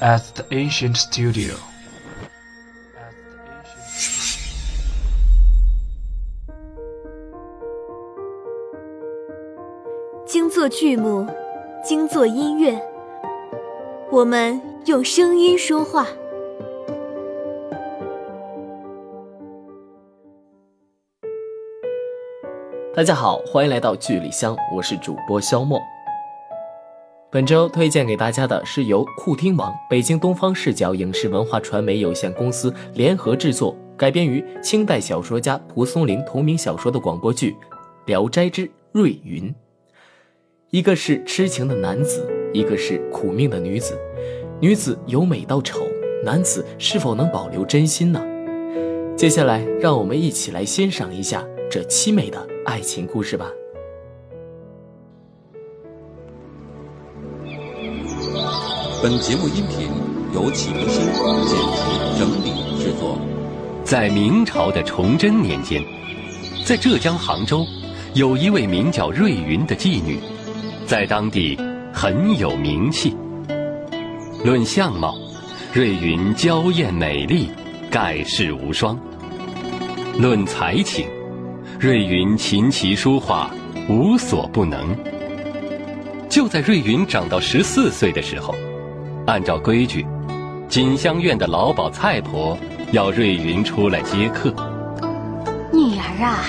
at the ancient studio. 精作剧目，精作音乐，我们用声音说话。大家好，欢迎来到剧里香，我是主播肖莫。本周推荐给大家的是由酷听网、北京东方视角影视文化传媒有限公司联合制作，改编于清代小说家蒲松龄同名小说的广播剧《聊斋之瑞云》。一个是痴情的男子，一个是苦命的女子。女子由美到丑，男子是否能保留真心呢？接下来，让我们一起来欣赏一下这凄美的。爱情故事吧。本节目音频由启明星剪辑整理制作。在明朝的崇祯年间，在浙江杭州，有一位名叫瑞云的妓女，在当地很有名气。论相貌，瑞云娇艳美丽，盖世无双；论才情，瑞云琴棋书画无所不能。就在瑞云长到十四岁的时候，按照规矩，锦香院的老鸨蔡婆要瑞云出来接客。女儿啊，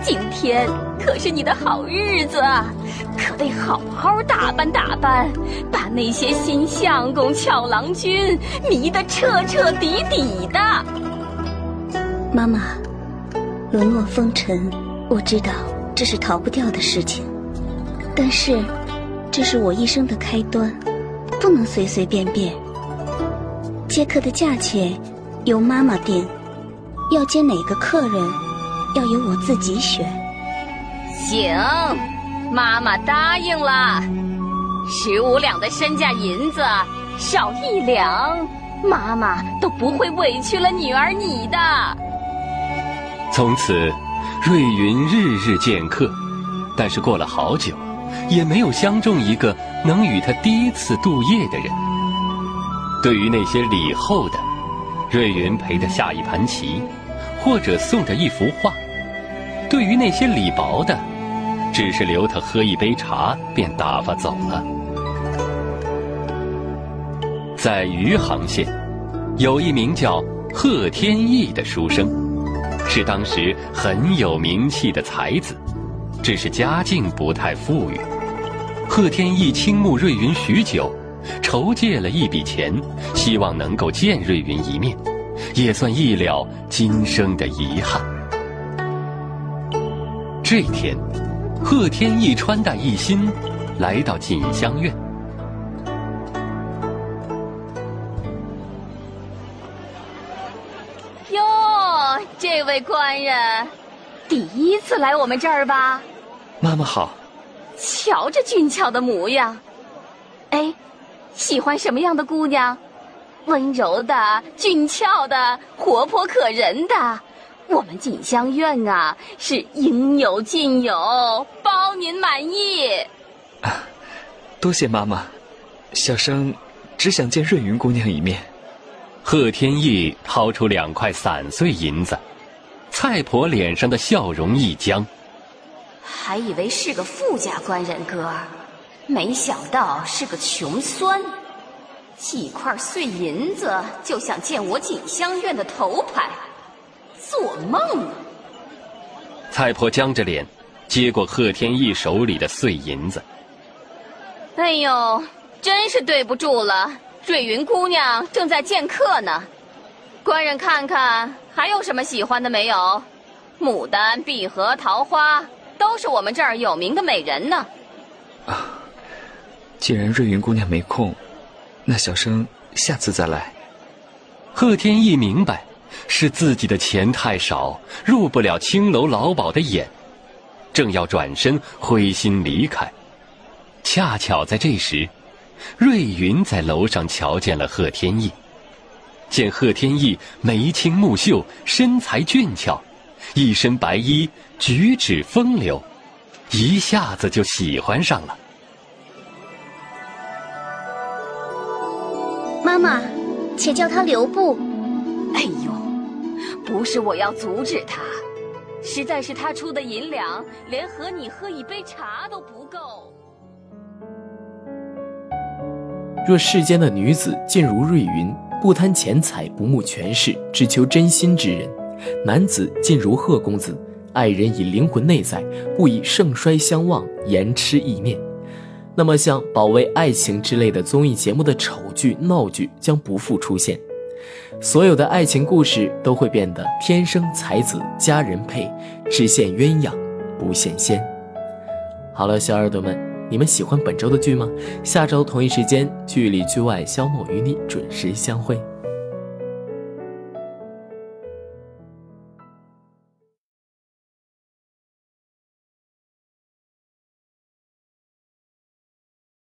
今天可是你的好日子，可得好好打扮打扮，把那些新相公、俏郎君迷得彻彻底底的。妈妈。沦落风尘，我知道这是逃不掉的事情，但是这是我一生的开端，不能随随便便。接客的价钱由妈妈定，要接哪个客人要由我自己选。行，妈妈答应了。十五两的身价银子，少一两，妈妈都不会委屈了女儿你的。从此，瑞云日日见客，但是过了好久，也没有相中一个能与他第一次度夜的人。对于那些礼厚的，瑞云陪他下一盘棋，或者送他一幅画；对于那些礼薄的，只是留他喝一杯茶便打发走了。在余杭县，有一名叫贺天意的书生。是当时很有名气的才子，只是家境不太富裕。贺天意倾慕瑞云许久，筹借了一笔钱，希望能够见瑞云一面，也算一了今生的遗憾。这天，贺天意穿戴一新，来到锦香院。这位官人，第一次来我们这儿吧？妈妈好。瞧这俊俏的模样，哎，喜欢什么样的姑娘？温柔的、俊俏的、活泼可人的。我们锦香院啊，是应有尽有，包您满意。啊，多谢妈妈，小生只想见瑞云姑娘一面。贺天意掏出两块散碎银子。蔡婆脸上的笑容一僵，还以为是个富家官人哥，没想到是个穷酸。几块碎银子就想见我锦香院的头牌，做梦呢！蔡婆僵着脸，接过贺天意手里的碎银子。哎呦，真是对不住了，瑞云姑娘正在见客呢。官人看看还有什么喜欢的没有？牡丹、碧荷、桃花，都是我们这儿有名的美人呢。啊，既然瑞云姑娘没空，那小生下次再来。贺天意明白，是自己的钱太少，入不了青楼老鸨的眼，正要转身灰心离开，恰巧在这时，瑞云在楼上瞧见了贺天意。见贺天意眉清目秀，身材俊俏，一身白衣，举止风流，一下子就喜欢上了。妈妈妈，且叫他留步。哎呦，不是我要阻止他，实在是他出的银两，连和你喝一杯茶都不够。若世间的女子尽如瑞云，不贪钱财，不慕权势，只求真心之人；男子尽如贺公子，爱人以灵魂内在，不以盛衰相望，言痴意念。那么，像保卫爱情之类的综艺节目的丑剧、闹剧将不复出现，所有的爱情故事都会变得天生才子佳人配，只羡鸳鸯不羡仙。好了，小耳朵们。你们喜欢本周的剧吗？下周同一时间，剧里剧外，肖某与你准时相会。